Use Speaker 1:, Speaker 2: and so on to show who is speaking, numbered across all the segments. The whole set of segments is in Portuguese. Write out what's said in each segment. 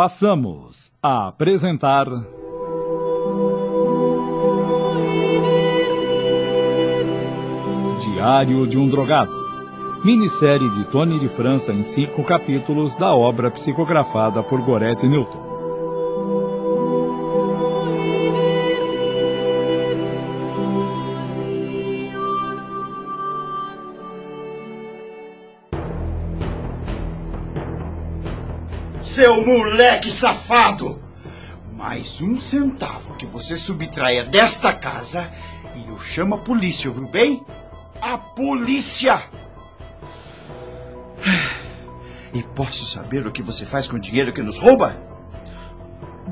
Speaker 1: passamos a apresentar. Diário de um Drogado. Minissérie de Tony de França em cinco capítulos da obra psicografada por Gorete Newton.
Speaker 2: Seu moleque safado! Mais um centavo que você subtraia desta casa e eu chamo a polícia, ouviu bem? A polícia! E posso saber o que você faz com o dinheiro que nos rouba?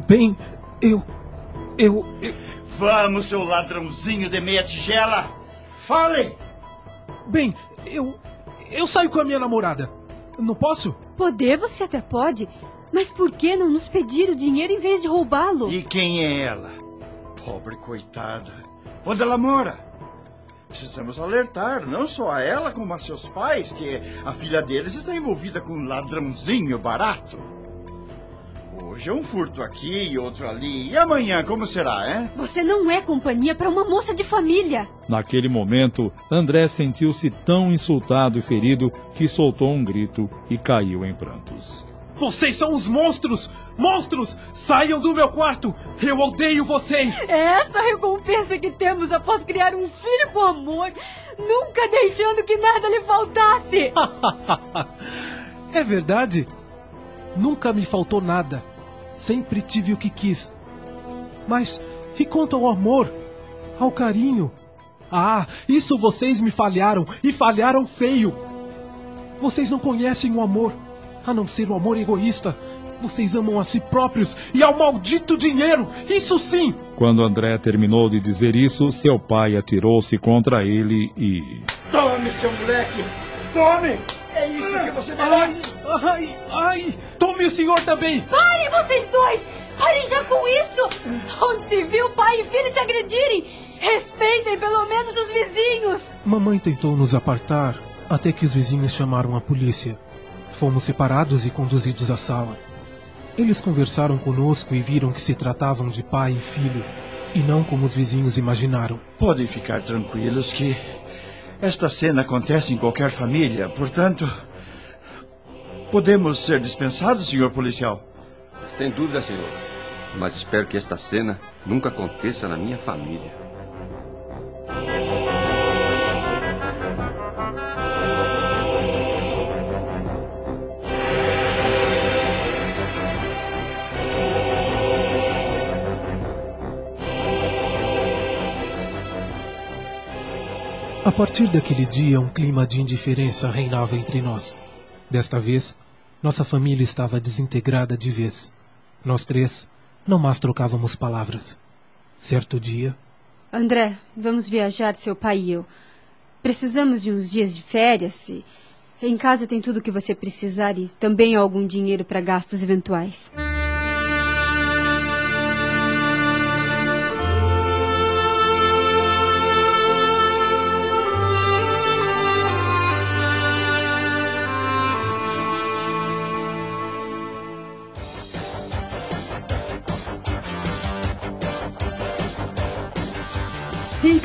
Speaker 3: Bem, eu. Eu. eu...
Speaker 2: Vamos, seu ladrãozinho de meia tigela! Fale!
Speaker 3: Bem, eu. Eu saio com a minha namorada. Não posso?
Speaker 4: Poder você até pode, mas por que não nos pedir o dinheiro em vez de roubá-lo?
Speaker 2: E quem é ela? Pobre coitada. Onde ela mora? Precisamos alertar não só a ela como a seus pais que a filha deles está envolvida com um ladrãozinho barato. Hoje é um furto aqui e outro ali. E amanhã como será, hein?
Speaker 4: Você não é companhia para uma moça de família.
Speaker 1: Naquele momento, André sentiu-se tão insultado e ferido que soltou um grito e caiu em prantos.
Speaker 3: Vocês são os monstros! Monstros! Saiam do meu quarto! Eu odeio vocês!
Speaker 4: É essa a recompensa que temos após criar um filho com amor, nunca deixando que nada lhe faltasse!
Speaker 3: é verdade? Nunca me faltou nada. Sempre tive o que quis. Mas e quanto ao amor? Ao carinho? Ah, isso vocês me falharam e falharam feio! Vocês não conhecem o amor a não ser o amor egoísta. Vocês amam a si próprios e ao maldito dinheiro! Isso sim!
Speaker 1: Quando André terminou de dizer isso, seu pai atirou-se contra ele e.
Speaker 2: Tome, seu moleque! Tome! É isso que você merece!
Speaker 3: Ai, ai! Tome o senhor também!
Speaker 4: Parem, vocês dois! Parem já com isso! Onde se viu pai e filho se agredirem? Respeitem pelo menos os vizinhos!
Speaker 3: Mamãe tentou nos apartar até que os vizinhos chamaram a polícia. Fomos separados e conduzidos à sala. Eles conversaram conosco e viram que se tratavam de pai e filho, e não como os vizinhos imaginaram.
Speaker 2: Podem ficar tranquilos que esta cena acontece em qualquer família, portanto. Podemos ser dispensados, senhor policial?
Speaker 5: Sem dúvida, senhor. Mas espero que esta cena nunca aconteça na minha família.
Speaker 3: A partir daquele dia, um clima de indiferença reinava entre nós. Desta vez, nossa família estava desintegrada de vez. Nós três não mais trocávamos palavras. Certo dia.
Speaker 4: André, vamos viajar, seu pai e eu. Precisamos de uns dias de férias e. Em casa tem tudo o que você precisar e também algum dinheiro para gastos eventuais.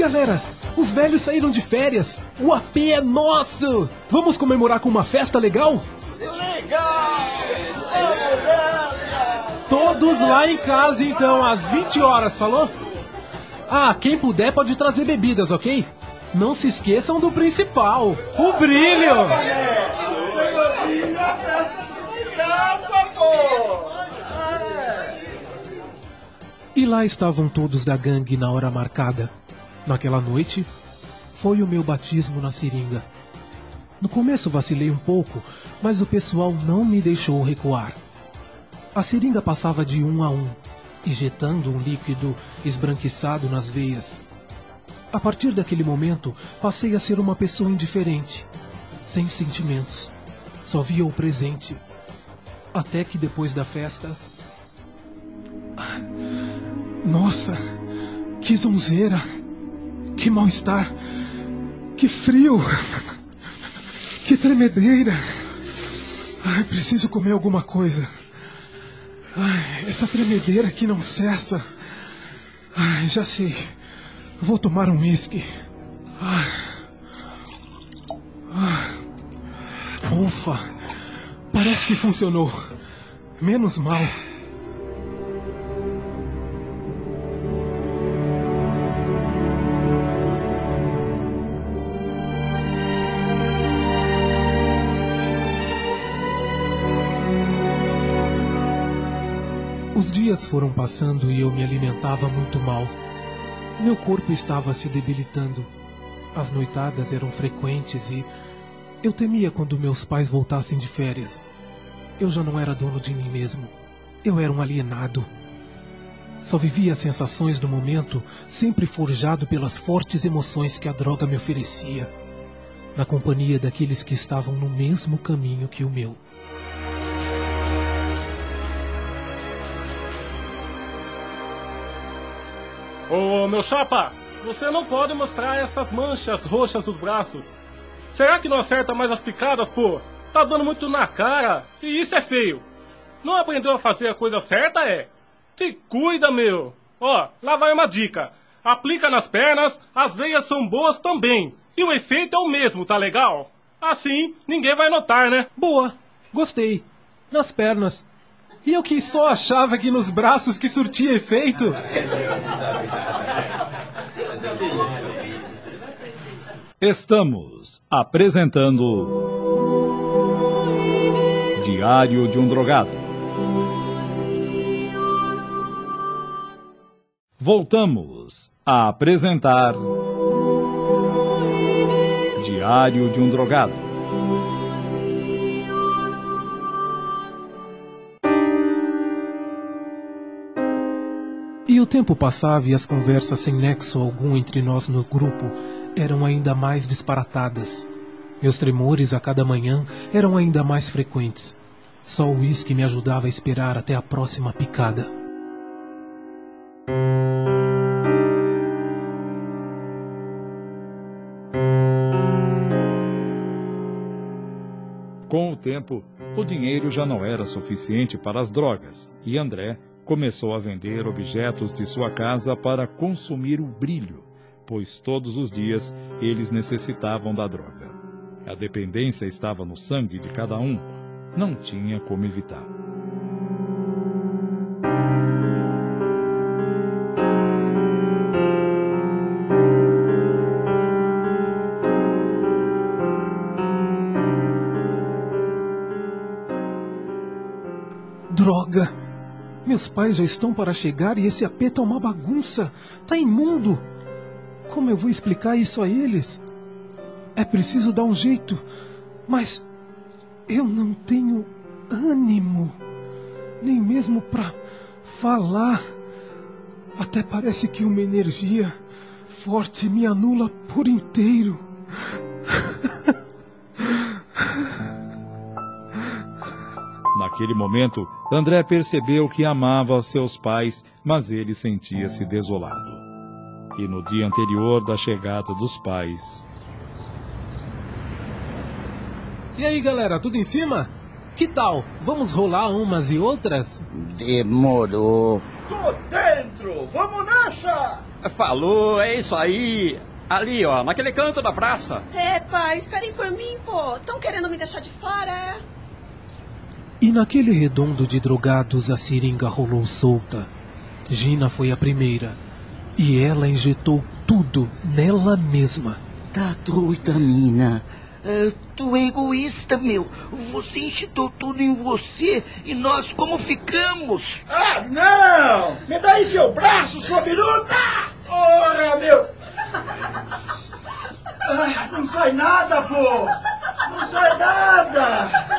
Speaker 3: Galera! Os velhos saíram de férias! O AP é nosso! Vamos comemorar com uma festa legal?
Speaker 2: Legal!
Speaker 3: Todos lá em casa, então, às 20 horas, falou? Ah, quem puder pode trazer bebidas, ok? Não se esqueçam do principal: o brilho! E lá estavam todos da gangue na hora marcada. Naquela noite, foi o meu batismo na seringa. No começo vacilei um pouco, mas o pessoal não me deixou recuar. A seringa passava de um a um, injetando um líquido esbranquiçado nas veias. A partir daquele momento, passei a ser uma pessoa indiferente, sem sentimentos. Só via o presente. Até que depois da festa. Nossa, que zonzeira! Que mal-estar! Que frio! Que tremedeira! Ai, preciso comer alguma coisa. Ai, essa tremedeira que não cessa. Ai, já sei. Vou tomar um uísque. Ufa! Parece que funcionou. Menos mal. Os dias foram passando e eu me alimentava muito mal. Meu corpo estava se debilitando. As noitadas eram frequentes e eu temia quando meus pais voltassem de férias. Eu já não era dono de mim mesmo. Eu era um alienado. Só vivia as sensações do momento, sempre forjado pelas fortes emoções que a droga me oferecia, na companhia daqueles que estavam no mesmo caminho que o meu.
Speaker 6: Ô, meu chapa, você não pode mostrar essas manchas roxas nos braços. Será que não acerta mais as picadas, pô? Tá dando muito na cara e isso é feio. Não aprendeu a fazer a coisa certa, é? Se cuida, meu. Ó, lá vai uma dica. Aplica nas pernas, as veias são boas também. E o efeito é o mesmo, tá legal? Assim, ninguém vai notar, né?
Speaker 3: Boa, gostei. Nas pernas. E eu que só achava que nos braços que surtia efeito.
Speaker 1: Estamos apresentando Diário de um Drogado. Voltamos a apresentar Diário de um Drogado.
Speaker 3: Tempo passava e as conversas sem nexo algum entre nós no grupo eram ainda mais disparatadas. Meus tremores a cada manhã eram ainda mais frequentes. Só o uísque me ajudava a esperar até a próxima picada.
Speaker 1: Com o tempo, o dinheiro já não era suficiente para as drogas e André começou a vender objetos de sua casa para consumir o brilho, pois todos os dias eles necessitavam da droga. A dependência estava no sangue de cada um, não tinha como evitar.
Speaker 3: Meus pais já estão para chegar e esse apê tá uma bagunça. Tá imundo. Como eu vou explicar isso a eles? É preciso dar um jeito, mas eu não tenho ânimo, nem mesmo para falar. Até parece que uma energia forte me anula por inteiro.
Speaker 1: Naquele momento, André percebeu que amava seus pais, mas ele sentia-se desolado. E no dia anterior da chegada dos pais.
Speaker 3: E aí, galera, tudo em cima? Que tal? Vamos rolar umas e outras?
Speaker 7: Demorou.
Speaker 2: Tô dentro! Vamos nessa!
Speaker 8: Falou, é isso aí. Ali, ó, naquele canto da praça.
Speaker 9: É, pai, esperem por mim, pô. Estão querendo me deixar de fora, é?
Speaker 3: E naquele redondo de drogados a seringa rolou solta. Gina foi a primeira. E ela injetou tudo nela mesma.
Speaker 7: Tá doida, mina. É, tu é egoísta, meu. Você enchitou tudo em você e nós como ficamos?
Speaker 2: Ah, não! Me dá aí seu braço, sua biruta! Porra, meu! Ah, não sai nada, pô! Não sai nada!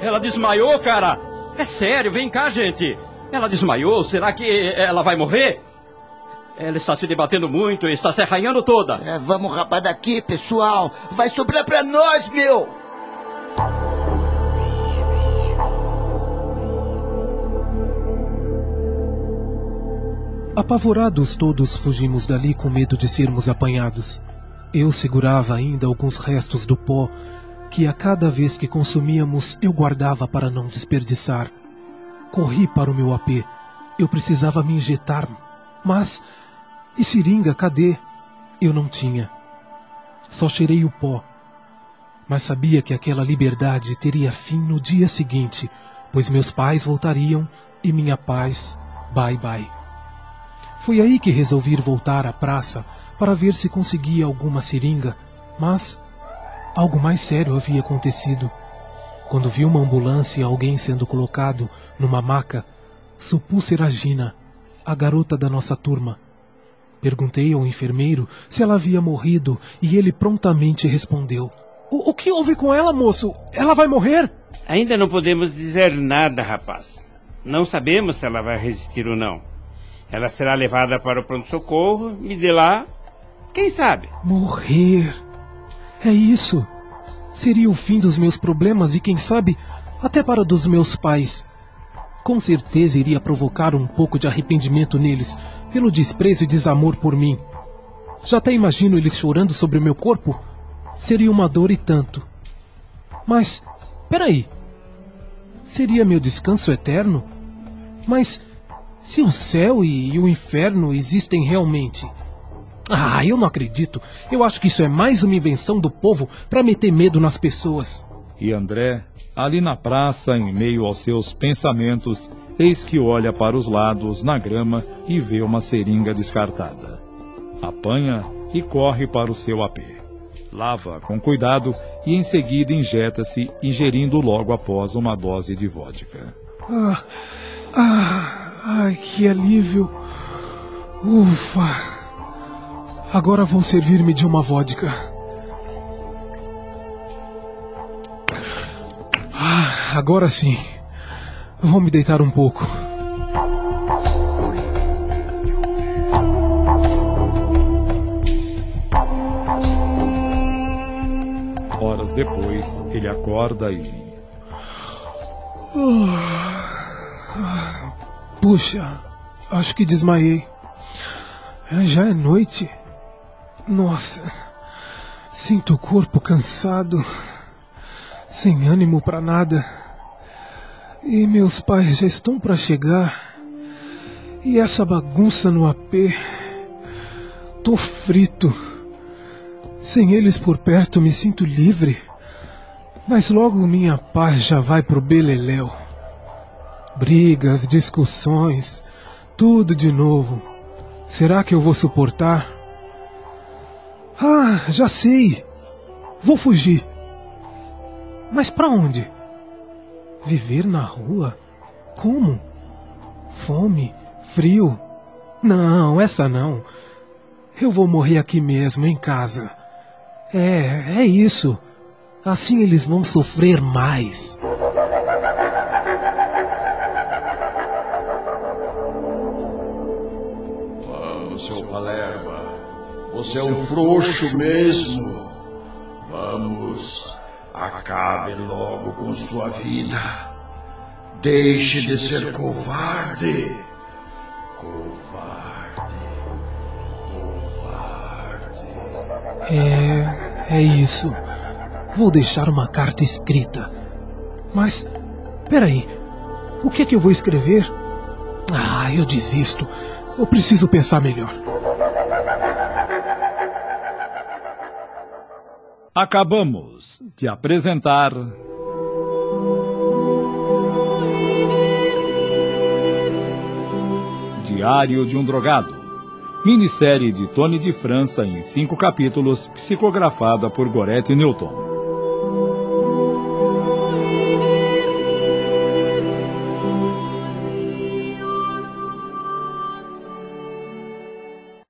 Speaker 8: Ela desmaiou, cara. É sério, vem cá, gente. Ela desmaiou, será que ela vai morrer? Ela está se debatendo muito e está se arranhando toda.
Speaker 7: É, vamos rapar daqui, pessoal. Vai sobrar pra nós, meu.
Speaker 3: Apavorados todos fugimos dali com medo de sermos apanhados. Eu segurava ainda alguns restos do pó que a cada vez que consumíamos eu guardava para não desperdiçar. Corri para o meu AP. Eu precisava me injetar, mas. E seringa, cadê? Eu não tinha. Só cheirei o pó. Mas sabia que aquela liberdade teria fim no dia seguinte, pois meus pais voltariam e minha paz, bye bye. Foi aí que resolvi voltar à praça para ver se conseguia alguma seringa, mas algo mais sério havia acontecido. Quando vi uma ambulância e alguém sendo colocado numa maca, supus ser a Gina, a garota da nossa turma. Perguntei ao enfermeiro se ela havia morrido e ele prontamente respondeu: o, o que houve com ela, moço? Ela vai morrer?
Speaker 10: Ainda não podemos dizer nada, rapaz. Não sabemos se ela vai resistir ou não. Ela será levada para o pronto-socorro e de lá, quem sabe?
Speaker 3: Morrer. É isso. Seria o fim dos meus problemas e, quem sabe, até para dos meus pais. Com certeza iria provocar um pouco de arrependimento neles, pelo desprezo e desamor por mim. Já até imagino eles chorando sobre o meu corpo. Seria uma dor e tanto. Mas, peraí. Seria meu descanso eterno? Mas, se o céu e, e o inferno existem realmente. Ah, eu não acredito. Eu acho que isso é mais uma invenção do povo para meter medo nas pessoas.
Speaker 1: E André, ali na praça, em meio aos seus pensamentos, eis que olha para os lados, na grama, e vê uma seringa descartada. Apanha e corre para o seu apê. Lava com cuidado e em seguida injeta-se, ingerindo logo após uma dose de vodka.
Speaker 3: Ah, ah, ai, que alívio. Ufa. Agora vão servir-me de uma vodka. Ah, agora sim. Vou me deitar um pouco.
Speaker 1: Horas depois, ele acorda e.
Speaker 3: Puxa, acho que desmaiei. Já é noite. Nossa, sinto o corpo cansado sem ânimo para nada. E meus pais já estão para chegar. E essa bagunça no AP. Tô frito. Sem eles por perto me sinto livre. Mas logo minha paz já vai pro beleléu. Brigas, discussões, tudo de novo. Será que eu vou suportar? Ah, já sei. Vou fugir. Mas para onde? Viver na rua? Como? Fome? Frio? Não, essa não. Eu vou morrer aqui mesmo, em casa. É, é isso. Assim eles vão sofrer mais.
Speaker 2: Você é um frouxo mesmo. Vamos. Acabe logo com sua vida. Deixe de ser covarde. Covarde. Covarde.
Speaker 3: É. É isso. Vou deixar uma carta escrita. Mas. Peraí. O que é que eu vou escrever? Ah, eu desisto. Eu preciso pensar melhor.
Speaker 1: Acabamos de apresentar. Diário de um Drogado. Minissérie de Tony de França em cinco capítulos, psicografada por Gorete Newton.